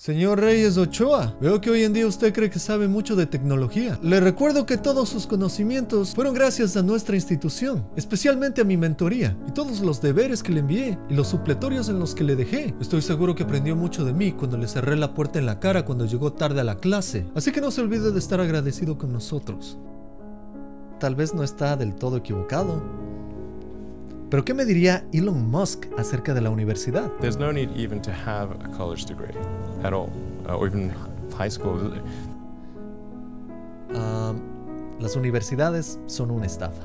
Señor Reyes Ochoa, veo que hoy en día usted cree que sabe mucho de tecnología. Le recuerdo que todos sus conocimientos fueron gracias a nuestra institución, especialmente a mi mentoría y todos los deberes que le envié y los supletorios en los que le dejé. Estoy seguro que aprendió mucho de mí cuando le cerré la puerta en la cara cuando llegó tarde a la clase, así que no se olvide de estar agradecido con nosotros. Tal vez no está del todo equivocado. Pero ¿qué me diría Elon Musk acerca de la universidad? There's no need even to have a college degree at all, or even high school. Ah, las universidades son una estafa.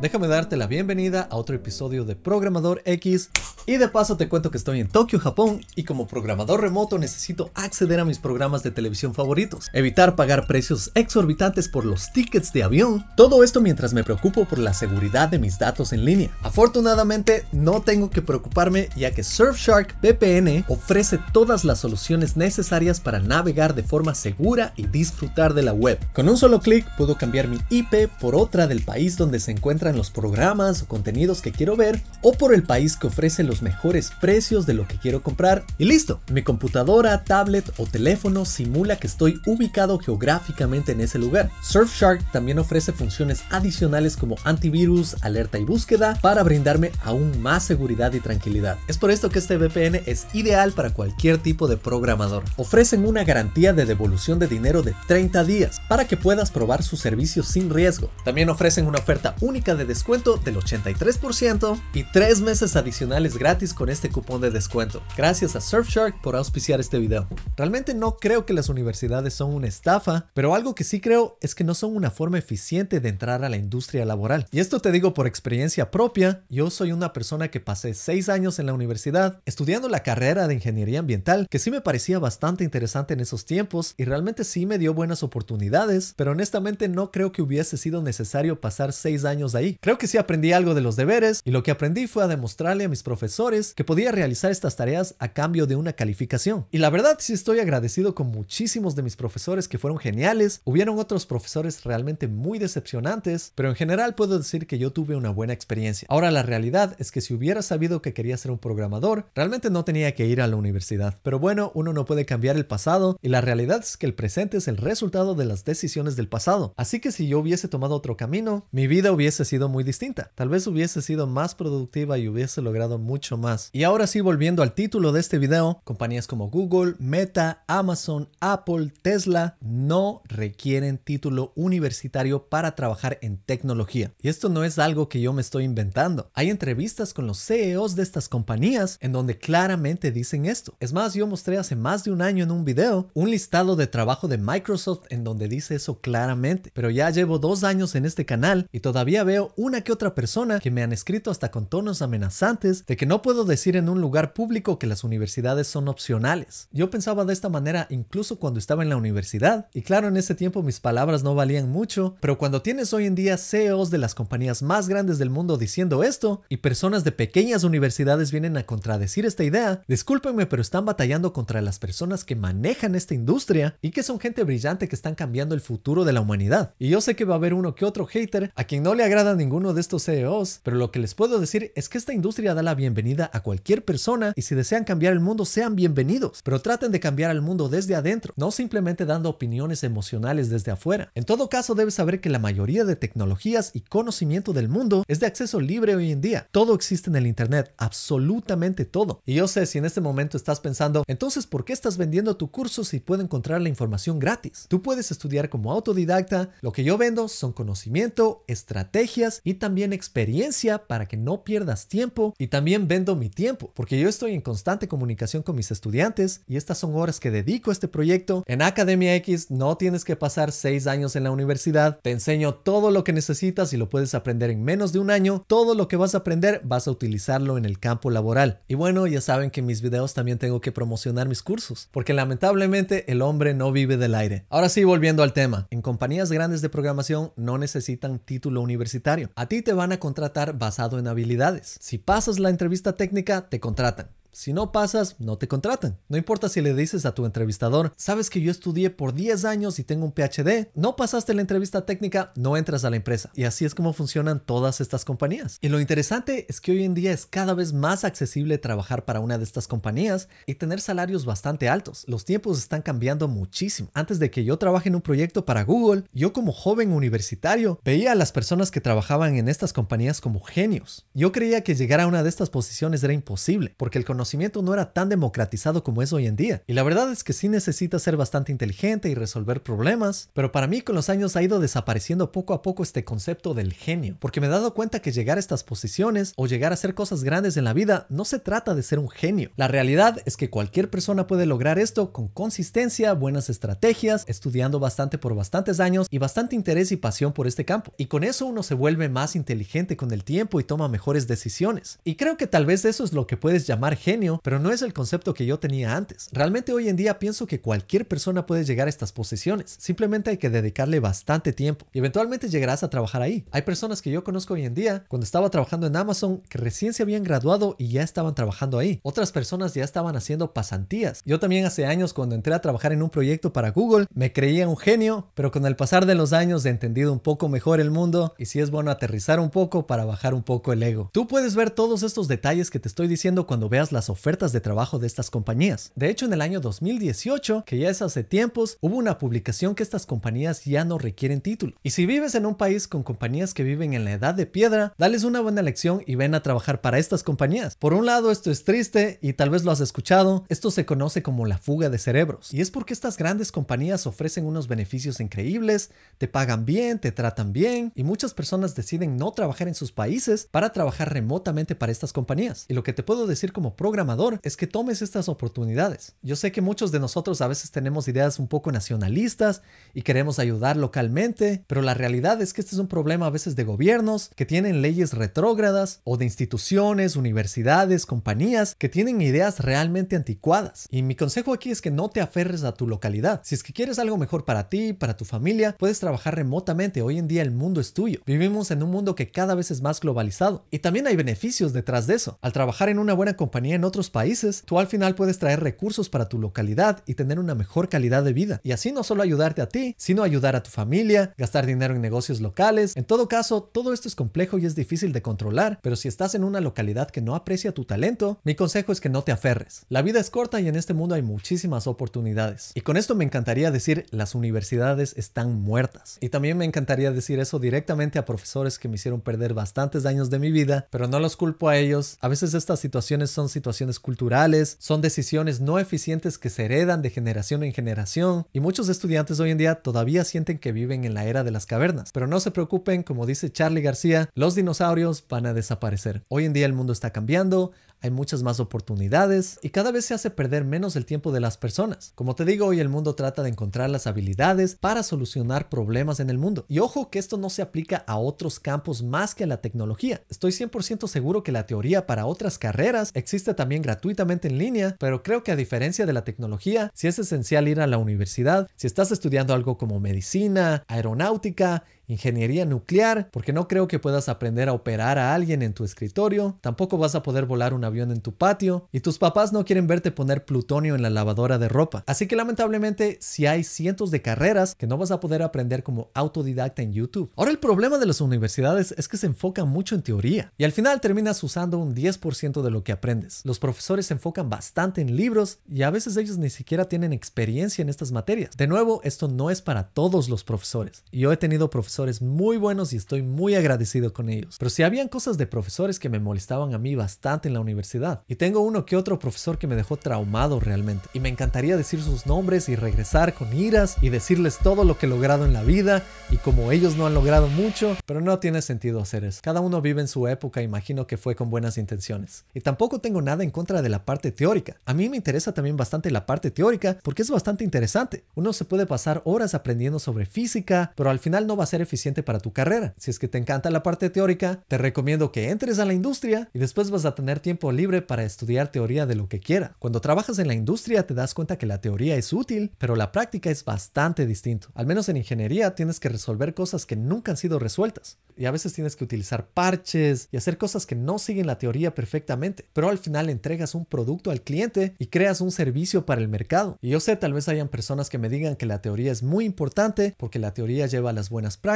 Déjame darte la bienvenida a otro episodio de Programador X. Y de paso te cuento que estoy en Tokio, Japón, y como programador remoto necesito acceder a mis programas de televisión favoritos, evitar pagar precios exorbitantes por los tickets de avión, todo esto mientras me preocupo por la seguridad de mis datos en línea. Afortunadamente no tengo que preocuparme ya que Surfshark VPN ofrece todas las soluciones necesarias para navegar de forma segura y disfrutar de la web. Con un solo clic puedo cambiar mi IP por otra del país donde se encuentran los programas o contenidos que quiero ver o por el país que ofrece los mejores precios de lo que quiero comprar y listo. Mi computadora, tablet o teléfono simula que estoy ubicado geográficamente en ese lugar. Surfshark también ofrece funciones adicionales como antivirus, alerta y búsqueda para brindarme aún más seguridad y tranquilidad. Es por esto que este VPN es ideal para cualquier tipo de programador. Ofrecen una garantía de devolución de dinero de 30 días para que puedas probar sus servicios sin riesgo. También ofrecen una oferta única de descuento del 83% y 3 meses adicionales gratis con este cupón de descuento. Gracias a Surfshark por auspiciar este video. Realmente no creo que las universidades son una estafa, pero algo que sí creo es que no son una forma eficiente de entrar a la industria laboral. Y esto te digo por experiencia propia. Yo soy una persona que pasé 6 años en la universidad estudiando la carrera de ingeniería ambiental, que sí me parecía bastante interesante en esos tiempos y realmente sí me dio buenas oportunidades, pero honestamente no creo que hubiese sido necesario pasar 6 años ahí. Creo que sí aprendí algo de los deberes y lo que aprendí fue a demostrarle a mis profesores que podía realizar estas tareas a cambio de una calificación. Y la verdad sí estoy agradecido con muchísimos de mis profesores que fueron geniales. Hubieron otros profesores realmente muy decepcionantes, pero en general puedo decir que yo tuve una buena experiencia. Ahora la realidad es que si hubiera sabido que quería ser un programador, realmente no tenía que ir a la universidad. Pero bueno, uno no puede cambiar el pasado y la realidad es que el presente es el resultado de las decisiones del pasado. Así que si yo hubiese tomado otro camino, mi vida hubiese sido muy distinta. Tal vez hubiese sido más productiva y hubiese logrado mucho más. Y ahora sí, volviendo al título de este video, compañías como Google, Meta, Amazon, Apple, Tesla no requieren título universitario para trabajar en tecnología. Y esto no es algo que yo me estoy inventando. Hay entrevistas con los CEOs de estas compañías en donde claramente dicen esto. Es más, yo mostré hace más de un año en un video un listado de trabajo de Microsoft en donde dice eso claramente. Pero ya llevo dos años en este canal y todavía veo una que otra persona que me han escrito hasta con tonos amenazantes de que no puedo decir en un lugar público que las universidades son opcionales. Yo pensaba de esta manera incluso cuando estaba en la universidad y claro en ese tiempo mis palabras no valían mucho, pero cuando tienes hoy en día CEOs de las compañías más grandes del mundo diciendo esto y personas de pequeñas universidades vienen a contradecir esta idea, discúlpenme pero están batallando contra las personas que manejan esta industria y que son gente brillante que están cambiando el futuro de la humanidad. Y yo sé que va a haber uno que otro hater a quien no le agrada ninguno de estos CEOs, pero lo que les puedo decir es que esta industria da la bienvenida a cualquier persona y si desean cambiar el mundo sean bienvenidos, pero traten de cambiar el mundo desde adentro, no simplemente dando opiniones emocionales desde afuera. En todo caso debes saber que la mayoría de tecnologías y conocimiento del mundo es de acceso libre hoy en día. Todo existe en el internet, absolutamente todo. Y yo sé si en este momento estás pensando, entonces ¿por qué estás vendiendo tu curso si puedo encontrar la información gratis? Tú puedes estudiar como autodidacta, lo que yo vendo son conocimiento, estrategias y también experiencia para que no pierdas tiempo y también vendo mi tiempo, porque yo estoy en constante comunicación con mis estudiantes y estas son horas que dedico a este proyecto. En Academia X no tienes que pasar 6 años en la universidad, te enseño todo lo que necesitas y lo puedes aprender en menos de un año. Todo lo que vas a aprender vas a utilizarlo en el campo laboral. Y bueno, ya saben que en mis videos también tengo que promocionar mis cursos, porque lamentablemente el hombre no vive del aire. Ahora sí, volviendo al tema, en compañías grandes de programación no necesitan título universitario. A ti te van a contratar basado en habilidades. Si pasas la entrevista técnica, te contratan. Si no pasas, no te contratan. No importa si le dices a tu entrevistador, sabes que yo estudié por 10 años y tengo un PhD, no pasaste la entrevista técnica, no entras a la empresa. Y así es como funcionan todas estas compañías. Y lo interesante es que hoy en día es cada vez más accesible trabajar para una de estas compañías y tener salarios bastante altos. Los tiempos están cambiando muchísimo. Antes de que yo trabaje en un proyecto para Google, yo como joven universitario veía a las personas que trabajaban en estas compañías como genios. Yo creía que llegar a una de estas posiciones era imposible, porque el conocimiento no era tan democratizado como es hoy en día. Y la verdad es que sí necesitas ser bastante inteligente y resolver problemas, pero para mí con los años ha ido desapareciendo poco a poco este concepto del genio, porque me he dado cuenta que llegar a estas posiciones o llegar a hacer cosas grandes en la vida no se trata de ser un genio. La realidad es que cualquier persona puede lograr esto con consistencia, buenas estrategias, estudiando bastante por bastantes años y bastante interés y pasión por este campo. Y con eso uno se vuelve más inteligente con el tiempo y toma mejores decisiones. Y creo que tal vez eso es lo que puedes llamar genio, pero no es el concepto que yo tenía antes. Realmente hoy en día pienso que cualquier persona puede llegar a estas posiciones. Simplemente hay que dedicarle bastante tiempo y eventualmente llegarás a trabajar ahí. Hay personas que yo conozco hoy en día, cuando estaba trabajando en Amazon, que recién se habían graduado y ya estaban trabajando ahí. Otras personas ya estaban haciendo pasantías. Yo también hace años cuando entré a trabajar en un proyecto para Google, me creía un genio, pero con el pasar de los años he entendido un poco mejor el mundo y si es bueno aterrizar un poco para bajar un poco el ego. Tú puedes ver todos estos detalles que te estoy diciendo cuando veas las ofertas de trabajo de estas compañías. De hecho, en el año 2018, que ya es hace tiempos, hubo una publicación que estas compañías ya no requieren título. Y si vives en un país con compañías que viven en la edad de piedra, dales una buena lección y ven a trabajar para estas compañías. Por un lado, esto es triste y tal vez lo has escuchado, esto se conoce como la fuga de cerebros. Y es porque estas grandes compañías ofrecen unos beneficios increíbles, te pagan bien, te tratan bien y muchas personas deciden no trabajar en sus países para trabajar remotamente para estas compañías. Y lo que te puedo decir como programador es que tomes estas oportunidades. Yo sé que muchos de nosotros a veces tenemos ideas un poco nacionalistas y queremos ayudar localmente, pero la realidad es que este es un problema a veces de gobiernos que tienen leyes retrógradas o de instituciones, universidades, compañías que tienen ideas realmente anticuadas. Y mi consejo aquí es que no te aferres a tu localidad. Si es que quieres algo mejor para ti, para tu familia, puedes trabajar remotamente. Hoy en día el mundo es tuyo. Vivimos en un mundo que cada vez es más globalizado y también hay beneficios detrás de eso. Al trabajar en una buena compañía en otros países, tú al final puedes traer recursos para tu localidad y tener una mejor calidad de vida. Y así no solo ayudarte a ti, sino ayudar a tu familia, gastar dinero en negocios locales. En todo caso, todo esto es complejo y es difícil de controlar, pero si estás en una localidad que no aprecia tu talento, mi consejo es que no te aferres. La vida es corta y en este mundo hay muchísimas oportunidades. Y con esto me encantaría decir, las universidades están muertas. Y también me encantaría decir eso directamente a profesores que me hicieron perder bastantes años de mi vida, pero no los culpo a ellos. A veces estas situaciones son situaciones culturales, son decisiones no eficientes que se heredan de generación en generación y muchos estudiantes hoy en día todavía sienten que viven en la era de las cavernas. Pero no se preocupen, como dice Charlie García, los dinosaurios van a desaparecer. Hoy en día el mundo está cambiando, hay muchas más oportunidades y cada vez se hace perder menos el tiempo de las personas. Como te digo, hoy el mundo trata de encontrar las habilidades para solucionar problemas en el mundo. Y ojo que esto no se aplica a otros campos más que a la tecnología. Estoy 100% seguro que la teoría para otras carreras existe también gratuitamente en línea, pero creo que a diferencia de la tecnología, si es esencial ir a la universidad, si estás estudiando algo como medicina, aeronáutica, ingeniería nuclear, porque no creo que puedas aprender a operar a alguien en tu escritorio, tampoco vas a poder volar un avión en tu patio, y tus papás no quieren verte poner plutonio en la lavadora de ropa. Así que lamentablemente, si hay cientos de carreras que no vas a poder aprender como autodidacta en YouTube. Ahora el problema de las universidades es que se enfocan mucho en teoría, y al final terminas usando un 10% de lo que aprendes. Los profesores se enfocan bastante en libros, y a veces ellos ni siquiera tienen experiencia en estas materias. De nuevo, esto no es para todos los profesores. Yo he tenido profesores muy buenos y estoy muy agradecido con ellos. Pero si habían cosas de profesores que me molestaban a mí bastante en la universidad. Y tengo uno que otro profesor que me dejó traumado realmente. Y me encantaría decir sus nombres y regresar con iras y decirles todo lo que he logrado en la vida y como ellos no han logrado mucho, pero no tiene sentido hacer eso. Cada uno vive en su época, imagino que fue con buenas intenciones. Y tampoco tengo nada en contra de la parte teórica. A mí me interesa también bastante la parte teórica porque es bastante interesante. Uno se puede pasar horas aprendiendo sobre física, pero al final no va a ser eficiente para tu carrera. Si es que te encanta la parte teórica, te recomiendo que entres a la industria y después vas a tener tiempo libre para estudiar teoría de lo que quiera. Cuando trabajas en la industria te das cuenta que la teoría es útil, pero la práctica es bastante distinto. Al menos en ingeniería tienes que resolver cosas que nunca han sido resueltas. Y a veces tienes que utilizar parches y hacer cosas que no siguen la teoría perfectamente. Pero al final entregas un producto al cliente y creas un servicio para el mercado. Y yo sé, tal vez hayan personas que me digan que la teoría es muy importante porque la teoría lleva las buenas prácticas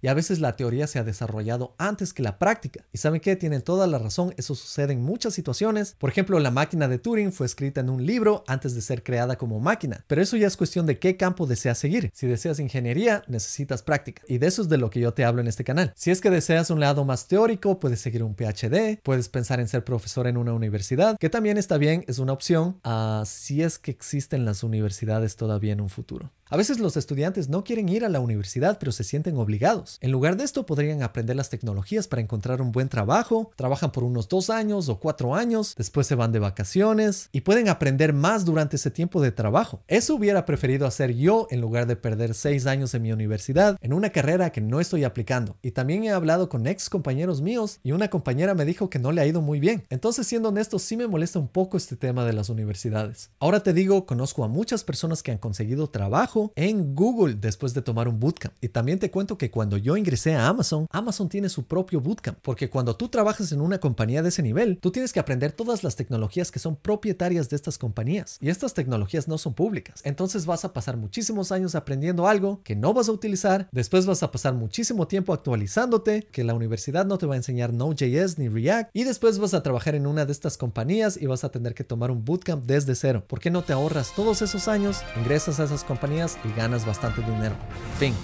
y a veces la teoría se ha desarrollado antes que la práctica. Y saben que tienen toda la razón, eso sucede en muchas situaciones. Por ejemplo, la máquina de Turing fue escrita en un libro antes de ser creada como máquina. Pero eso ya es cuestión de qué campo deseas seguir. Si deseas ingeniería, necesitas práctica. Y de eso es de lo que yo te hablo en este canal. Si es que deseas un lado más teórico, puedes seguir un PhD, puedes pensar en ser profesor en una universidad, que también está bien, es una opción, uh, si es que existen las universidades todavía en un futuro. A veces los estudiantes no quieren ir a la universidad, pero se sienten obligados. En lugar de esto, podrían aprender las tecnologías para encontrar un buen trabajo, trabajan por unos dos años o cuatro años, después se van de vacaciones y pueden aprender más durante ese tiempo de trabajo. Eso hubiera preferido hacer yo en lugar de perder seis años en mi universidad en una carrera que no estoy aplicando. Y también he hablado con ex compañeros míos y una compañera me dijo que no le ha ido muy bien. Entonces, siendo honesto, sí me molesta un poco este tema de las universidades. Ahora te digo, conozco a muchas personas que han conseguido trabajo en Google después de tomar un bootcamp. Y también te cuento que cuando yo ingresé a Amazon, Amazon tiene su propio bootcamp, porque cuando tú trabajas en una compañía de ese nivel, tú tienes que aprender todas las tecnologías que son propietarias de estas compañías. Y estas tecnologías no son públicas. Entonces vas a pasar muchísimos años aprendiendo algo que no vas a utilizar, después vas a pasar muchísimo tiempo actualizándote, que la universidad no te va a enseñar Node.js ni React, y después vas a trabajar en una de estas compañías y vas a tener que tomar un bootcamp desde cero. ¿Por qué no te ahorras todos esos años, ingresas a esas compañías y ganas bastante dinero. Fin.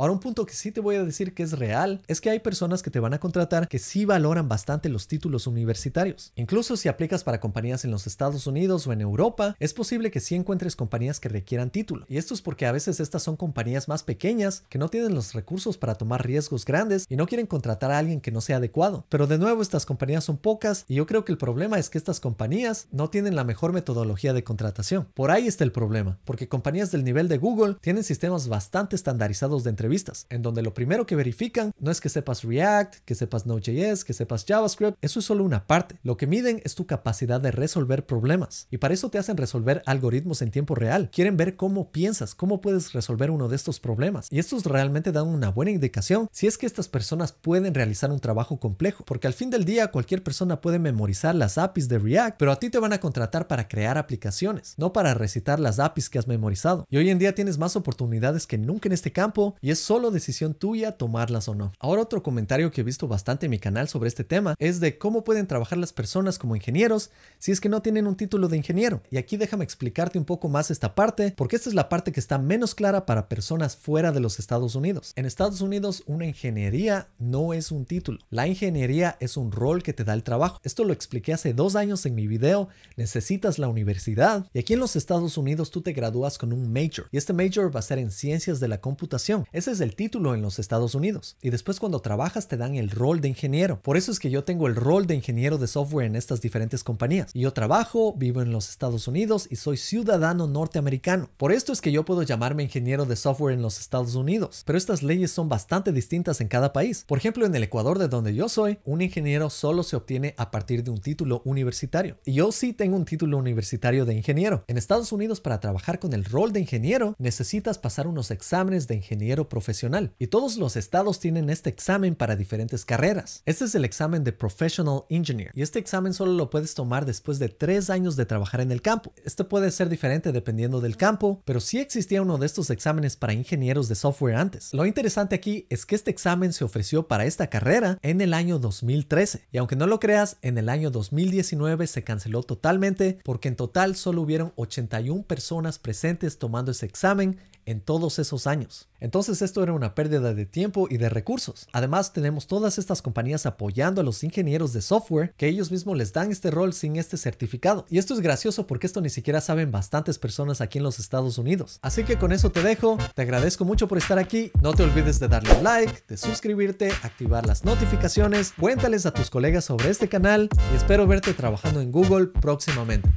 Ahora un punto que sí te voy a decir que es real es que hay personas que te van a contratar que sí valoran bastante los títulos universitarios. Incluso si aplicas para compañías en los Estados Unidos o en Europa, es posible que sí encuentres compañías que requieran título. Y esto es porque a veces estas son compañías más pequeñas que no tienen los recursos para tomar riesgos grandes y no quieren contratar a alguien que no sea adecuado. Pero de nuevo estas compañías son pocas y yo creo que el problema es que estas compañías no tienen la mejor metodología de contratación. Por ahí está el problema, porque compañías del nivel de Google tienen sistemas bastante estandarizados de entrevistas vistas, en donde lo primero que verifican no es que sepas React, que sepas Node.js, que sepas JavaScript, eso es solo una parte. Lo que miden es tu capacidad de resolver problemas y para eso te hacen resolver algoritmos en tiempo real. Quieren ver cómo piensas, cómo puedes resolver uno de estos problemas y estos realmente dan una buena indicación si es que estas personas pueden realizar un trabajo complejo, porque al fin del día cualquier persona puede memorizar las APIs de React, pero a ti te van a contratar para crear aplicaciones, no para recitar las APIs que has memorizado. Y hoy en día tienes más oportunidades que nunca en este campo y es solo decisión tuya tomarlas o no. Ahora otro comentario que he visto bastante en mi canal sobre este tema es de cómo pueden trabajar las personas como ingenieros si es que no tienen un título de ingeniero. Y aquí déjame explicarte un poco más esta parte porque esta es la parte que está menos clara para personas fuera de los Estados Unidos. En Estados Unidos una ingeniería no es un título. La ingeniería es un rol que te da el trabajo. Esto lo expliqué hace dos años en mi video. Necesitas la universidad y aquí en los Estados Unidos tú te gradúas con un major y este major va a ser en ciencias de la computación. Ese es el título en los Estados Unidos. Y después cuando trabajas te dan el rol de ingeniero. Por eso es que yo tengo el rol de ingeniero de software en estas diferentes compañías. Yo trabajo, vivo en los Estados Unidos y soy ciudadano norteamericano. Por esto es que yo puedo llamarme ingeniero de software en los Estados Unidos. Pero estas leyes son bastante distintas en cada país. Por ejemplo, en el Ecuador de donde yo soy, un ingeniero solo se obtiene a partir de un título universitario. Y yo sí tengo un título universitario de ingeniero. En Estados Unidos para trabajar con el rol de ingeniero necesitas pasar unos exámenes de ingeniero profesional y todos los estados tienen este examen para diferentes carreras. Este es el examen de Professional Engineer y este examen solo lo puedes tomar después de tres años de trabajar en el campo. Este puede ser diferente dependiendo del campo, pero sí existía uno de estos exámenes para ingenieros de software antes. Lo interesante aquí es que este examen se ofreció para esta carrera en el año 2013 y aunque no lo creas, en el año 2019 se canceló totalmente porque en total solo hubieron 81 personas presentes tomando ese examen en todos esos años. Entonces esto era una pérdida de tiempo y de recursos. Además tenemos todas estas compañías apoyando a los ingenieros de software que ellos mismos les dan este rol sin este certificado. Y esto es gracioso porque esto ni siquiera saben bastantes personas aquí en los Estados Unidos. Así que con eso te dejo. Te agradezco mucho por estar aquí. No te olvides de darle like, de suscribirte, activar las notificaciones. Cuéntales a tus colegas sobre este canal y espero verte trabajando en Google próximamente.